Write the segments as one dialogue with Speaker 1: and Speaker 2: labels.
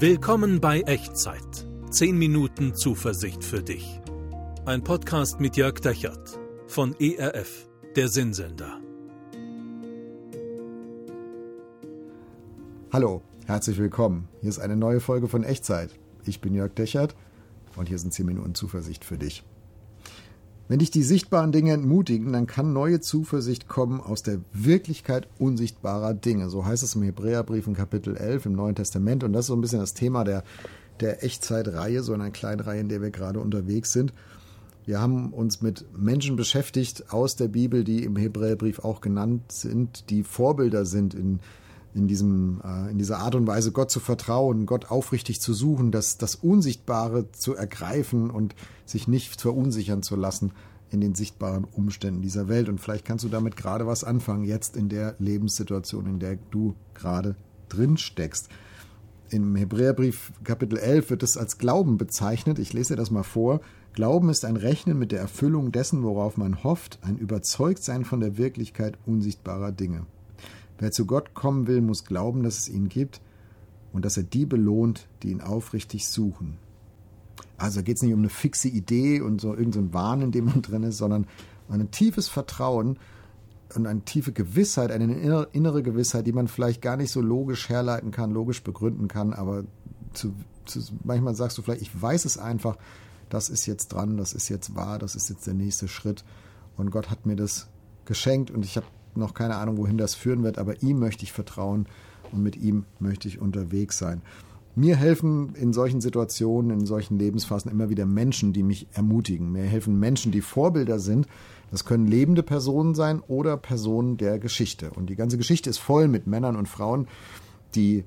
Speaker 1: Willkommen bei Echtzeit. 10 Minuten Zuversicht für dich. Ein Podcast mit Jörg Dechert von ERF, der Sinnsender.
Speaker 2: Hallo, herzlich willkommen. Hier ist eine neue Folge von Echtzeit. Ich bin Jörg Dechert und hier sind 10 Minuten Zuversicht für dich. Wenn dich die sichtbaren Dinge entmutigen, dann kann neue Zuversicht kommen aus der Wirklichkeit unsichtbarer Dinge. So heißt es im Hebräerbrief in Kapitel 11 im Neuen Testament. Und das ist so ein bisschen das Thema der, der Echtzeitreihe, so einer kleinen Reihe, in der wir gerade unterwegs sind. Wir haben uns mit Menschen beschäftigt aus der Bibel, die im Hebräerbrief auch genannt sind, die Vorbilder sind in in, diesem, äh, in dieser Art und Weise Gott zu vertrauen, Gott aufrichtig zu suchen, das, das Unsichtbare zu ergreifen und sich nicht verunsichern zu lassen in den sichtbaren Umständen dieser Welt. Und vielleicht kannst du damit gerade was anfangen, jetzt in der Lebenssituation, in der du gerade drin steckst. Im Hebräerbrief Kapitel 11 wird es als Glauben bezeichnet. Ich lese dir das mal vor. Glauben ist ein Rechnen mit der Erfüllung dessen, worauf man hofft, ein Überzeugtsein von der Wirklichkeit unsichtbarer Dinge. Wer zu Gott kommen will, muss glauben, dass es ihn gibt und dass er die belohnt, die ihn aufrichtig suchen. Also geht es nicht um eine fixe Idee und so irgendein so Wahn, in dem man drin ist, sondern ein tiefes Vertrauen und eine tiefe Gewissheit, eine innere Gewissheit, die man vielleicht gar nicht so logisch herleiten kann, logisch begründen kann, aber zu, zu, manchmal sagst du vielleicht, ich weiß es einfach, das ist jetzt dran, das ist jetzt wahr, das ist jetzt der nächste Schritt und Gott hat mir das geschenkt und ich habe noch keine Ahnung, wohin das führen wird, aber ihm möchte ich vertrauen und mit ihm möchte ich unterwegs sein. Mir helfen in solchen Situationen, in solchen Lebensphasen immer wieder Menschen, die mich ermutigen. Mir helfen Menschen, die Vorbilder sind. Das können lebende Personen sein oder Personen der Geschichte. Und die ganze Geschichte ist voll mit Männern und Frauen, die,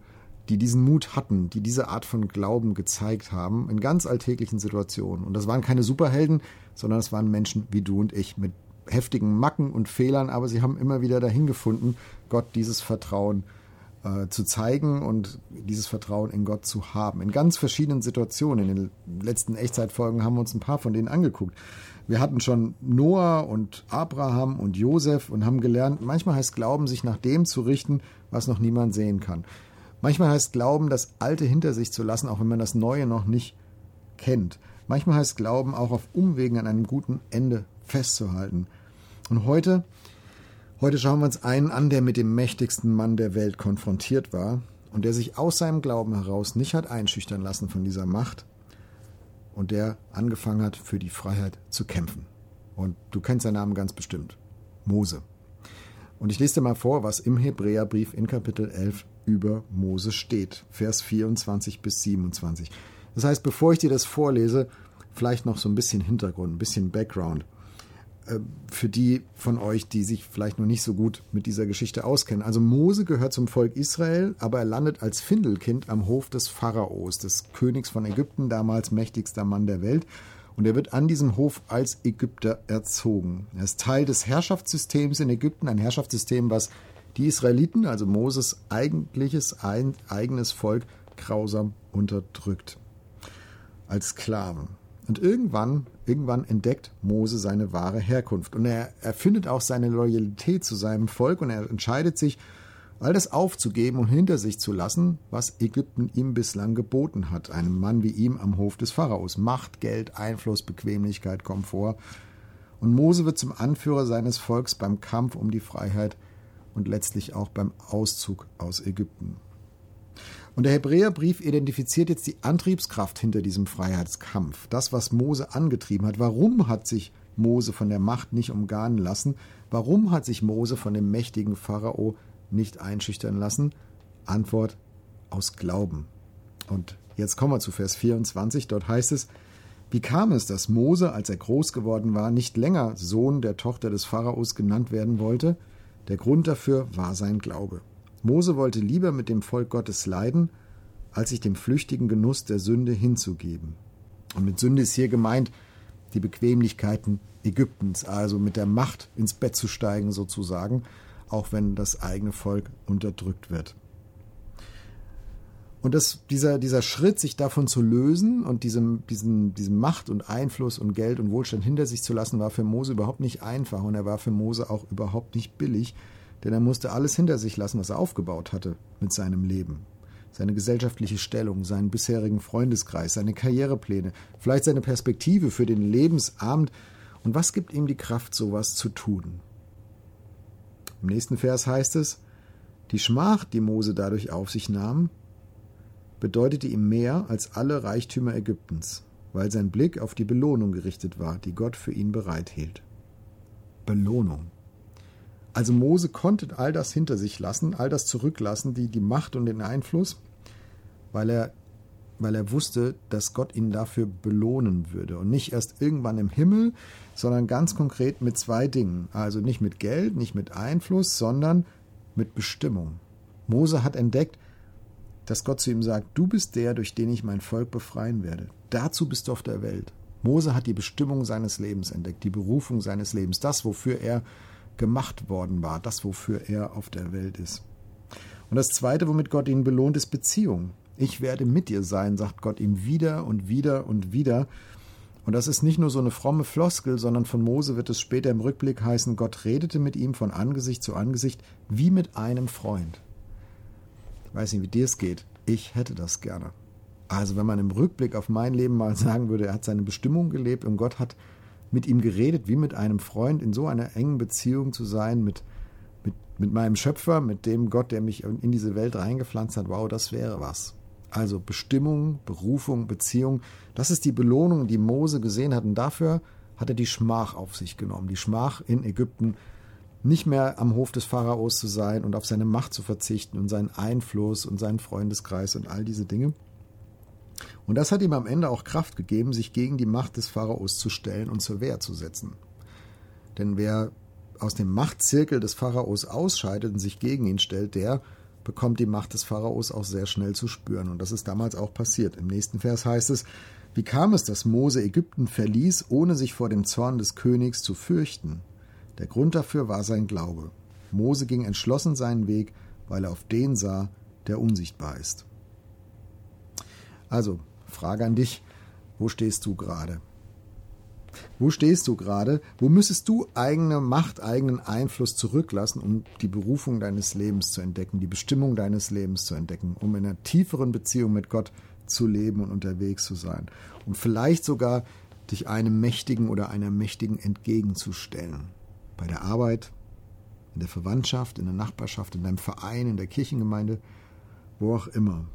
Speaker 2: die diesen Mut hatten, die diese Art von Glauben gezeigt haben in ganz alltäglichen Situationen. Und das waren keine Superhelden, sondern es waren Menschen wie du und ich mit heftigen Macken und Fehlern, aber sie haben immer wieder dahin gefunden, Gott dieses Vertrauen äh, zu zeigen und dieses Vertrauen in Gott zu haben. In ganz verschiedenen Situationen. In den letzten Echtzeitfolgen haben wir uns ein paar von denen angeguckt. Wir hatten schon Noah und Abraham und Josef und haben gelernt, manchmal heißt Glauben, sich nach dem zu richten, was noch niemand sehen kann. Manchmal heißt Glauben, das Alte hinter sich zu lassen, auch wenn man das Neue noch nicht kennt. Manchmal heißt Glauben auch auf Umwegen an einem guten Ende festzuhalten. Und heute, heute schauen wir uns einen an, der mit dem mächtigsten Mann der Welt konfrontiert war und der sich aus seinem Glauben heraus nicht hat einschüchtern lassen von dieser Macht und der angefangen hat, für die Freiheit zu kämpfen. Und du kennst seinen Namen ganz bestimmt. Mose. Und ich lese dir mal vor, was im Hebräerbrief in Kapitel 11 über Mose steht. Vers 24 bis 27. Das heißt, bevor ich dir das vorlese, vielleicht noch so ein bisschen Hintergrund, ein bisschen Background. Äh, für die von euch, die sich vielleicht noch nicht so gut mit dieser Geschichte auskennen. Also Mose gehört zum Volk Israel, aber er landet als Findelkind am Hof des Pharaos, des Königs von Ägypten, damals mächtigster Mann der Welt. Und er wird an diesem Hof als Ägypter erzogen. Er ist Teil des Herrschaftssystems in Ägypten, ein Herrschaftssystem, was die Israeliten, also Moses eigentliches eigenes Volk, grausam unterdrückt. Als Sklaven. Und irgendwann, irgendwann entdeckt Mose seine wahre Herkunft. Und er erfindet auch seine Loyalität zu seinem Volk und er entscheidet sich, all das aufzugeben und hinter sich zu lassen, was Ägypten ihm bislang geboten hat. Einem Mann wie ihm am Hof des Pharaos. Macht, Geld, Einfluss, Bequemlichkeit, Komfort. Und Mose wird zum Anführer seines Volks beim Kampf um die Freiheit und letztlich auch beim Auszug aus Ägypten. Und der Hebräerbrief identifiziert jetzt die Antriebskraft hinter diesem Freiheitskampf. Das, was Mose angetrieben hat. Warum hat sich Mose von der Macht nicht umgarnen lassen? Warum hat sich Mose von dem mächtigen Pharao nicht einschüchtern lassen? Antwort aus Glauben. Und jetzt kommen wir zu Vers 24. Dort heißt es, wie kam es, dass Mose, als er groß geworden war, nicht länger Sohn der Tochter des Pharaos genannt werden wollte? Der Grund dafür war sein Glaube. Mose wollte lieber mit dem Volk Gottes leiden, als sich dem flüchtigen Genuss der Sünde hinzugeben. Und mit Sünde ist hier gemeint die Bequemlichkeiten Ägyptens, also mit der Macht ins Bett zu steigen sozusagen, auch wenn das eigene Volk unterdrückt wird. Und das, dieser, dieser Schritt, sich davon zu lösen und diesem, diesen, diesem Macht und Einfluss und Geld und Wohlstand hinter sich zu lassen, war für Mose überhaupt nicht einfach und er war für Mose auch überhaupt nicht billig, denn er musste alles hinter sich lassen, was er aufgebaut hatte mit seinem Leben. seine gesellschaftliche Stellung, seinen bisherigen Freundeskreis, seine Karrierepläne, vielleicht seine Perspektive für den Lebensabend und was gibt ihm die Kraft, sowas zu tun? Im nächsten Vers heißt es, die Schmach, die Mose dadurch auf sich nahm, bedeutete ihm mehr als alle Reichtümer Ägyptens, weil sein Blick auf die Belohnung gerichtet war, die Gott für ihn bereithielt. Belohnung. Also Mose konnte all das hinter sich lassen, all das zurücklassen, die, die Macht und den Einfluss, weil er, weil er wusste, dass Gott ihn dafür belohnen würde. Und nicht erst irgendwann im Himmel, sondern ganz konkret mit zwei Dingen. Also nicht mit Geld, nicht mit Einfluss, sondern mit Bestimmung. Mose hat entdeckt, dass Gott zu ihm sagt, du bist der, durch den ich mein Volk befreien werde. Dazu bist du auf der Welt. Mose hat die Bestimmung seines Lebens entdeckt, die Berufung seines Lebens, das, wofür er gemacht worden war, das, wofür er auf der Welt ist. Und das Zweite, womit Gott ihn belohnt, ist Beziehung. Ich werde mit dir sein, sagt Gott ihm wieder und wieder und wieder. Und das ist nicht nur so eine fromme Floskel, sondern von Mose wird es später im Rückblick heißen, Gott redete mit ihm von Angesicht zu Angesicht wie mit einem Freund. Ich weiß nicht, wie dir es geht. Ich hätte das gerne. Also wenn man im Rückblick auf mein Leben mal sagen würde, er hat seine Bestimmung gelebt und Gott hat mit ihm geredet, wie mit einem Freund, in so einer engen Beziehung zu sein mit, mit, mit meinem Schöpfer, mit dem Gott, der mich in diese Welt reingepflanzt hat. Wow, das wäre was. Also Bestimmung, Berufung, Beziehung, das ist die Belohnung, die Mose gesehen hat. Und dafür hat er die Schmach auf sich genommen. Die Schmach in Ägypten, nicht mehr am Hof des Pharaos zu sein und auf seine Macht zu verzichten und seinen Einfluss und seinen Freundeskreis und all diese Dinge. Und das hat ihm am Ende auch Kraft gegeben, sich gegen die Macht des Pharaos zu stellen und zur Wehr zu setzen. Denn wer aus dem Machtzirkel des Pharaos ausscheidet und sich gegen ihn stellt, der bekommt die Macht des Pharaos auch sehr schnell zu spüren. Und das ist damals auch passiert. Im nächsten Vers heißt es, wie kam es, dass Mose Ägypten verließ, ohne sich vor dem Zorn des Königs zu fürchten? Der Grund dafür war sein Glaube. Mose ging entschlossen seinen Weg, weil er auf den sah, der unsichtbar ist. Also, Frage an dich, wo stehst du gerade? Wo stehst du gerade? Wo müsstest du eigene Macht, eigenen Einfluss zurücklassen, um die Berufung deines Lebens zu entdecken, die Bestimmung deines Lebens zu entdecken, um in einer tieferen Beziehung mit Gott zu leben und unterwegs zu sein? Und vielleicht sogar dich einem Mächtigen oder einer Mächtigen entgegenzustellen. Bei der Arbeit, in der Verwandtschaft, in der Nachbarschaft, in deinem Verein, in der Kirchengemeinde, wo auch immer.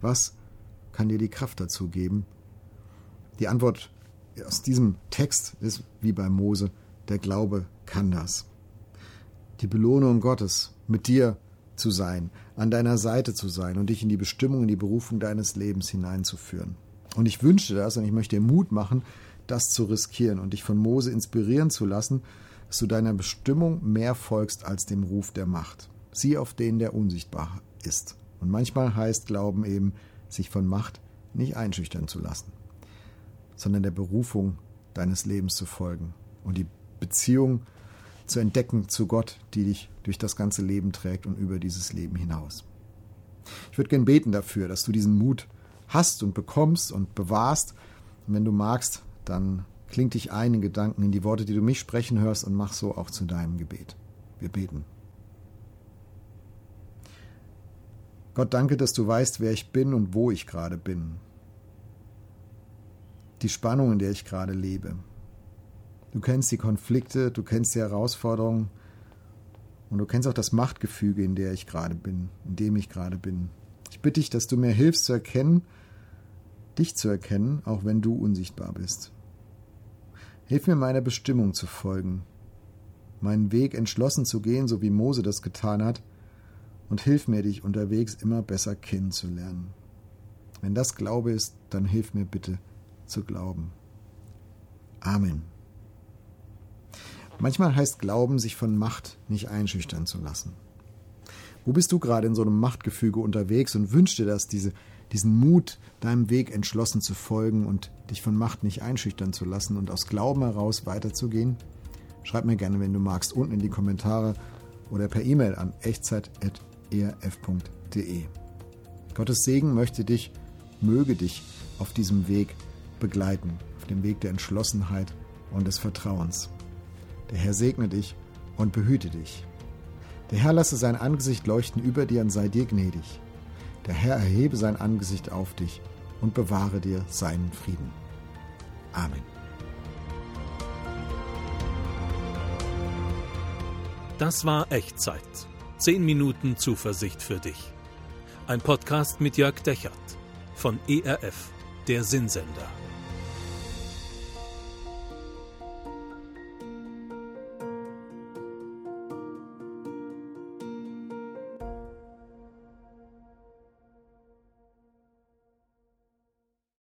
Speaker 2: Was kann dir die Kraft dazu geben? Die Antwort aus diesem Text ist wie bei Mose, der Glaube kann das. Die Belohnung Gottes, mit dir zu sein, an deiner Seite zu sein und dich in die Bestimmung, in die Berufung deines Lebens hineinzuführen. Und ich wünsche das und ich möchte dir Mut machen, das zu riskieren und dich von Mose inspirieren zu lassen, dass du deiner Bestimmung mehr folgst als dem Ruf der Macht. Sieh auf den, der unsichtbar ist. Und manchmal heißt Glauben eben, sich von Macht nicht einschüchtern zu lassen, sondern der Berufung deines Lebens zu folgen und die Beziehung zu entdecken zu Gott, die dich durch das ganze Leben trägt und über dieses Leben hinaus. Ich würde gern beten dafür, dass du diesen Mut hast und bekommst und bewahrst. Und wenn du magst, dann kling dich ein in Gedanken in die Worte, die du mich sprechen hörst und mach so auch zu deinem Gebet. Wir beten. Gott, danke, dass du weißt, wer ich bin und wo ich gerade bin. Die Spannung, in der ich gerade lebe. Du kennst die Konflikte, du kennst die Herausforderungen und du kennst auch das Machtgefüge, in der ich gerade bin, in dem ich gerade bin. Ich bitte dich, dass du mir hilfst zu erkennen, dich zu erkennen, auch wenn du unsichtbar bist. Hilf mir meiner Bestimmung zu folgen, meinen Weg entschlossen zu gehen, so wie Mose das getan hat, und hilf mir, dich unterwegs immer besser kennenzulernen. Wenn das Glaube ist, dann hilf mir bitte zu glauben. Amen. Manchmal heißt Glauben, sich von Macht nicht einschüchtern zu lassen. Wo bist du gerade in so einem Machtgefüge unterwegs und wünschst dir das, diese, diesen Mut, deinem Weg entschlossen zu folgen und dich von Macht nicht einschüchtern zu lassen und aus Glauben heraus weiterzugehen? Schreib mir gerne, wenn du magst, unten in die Kommentare oder per E-Mail an echtzeit.de erf.de. Gottes Segen möchte dich, möge dich auf diesem Weg begleiten, auf dem Weg der Entschlossenheit und des Vertrauens. Der Herr segne dich und behüte dich. Der Herr lasse sein Angesicht leuchten über dir und sei dir gnädig. Der Herr erhebe sein Angesicht auf dich und bewahre dir seinen Frieden. Amen.
Speaker 1: Das war Echtzeit. Zehn Minuten Zuversicht für dich. Ein Podcast mit Jörg Dechert von ERF, der Sinnsender.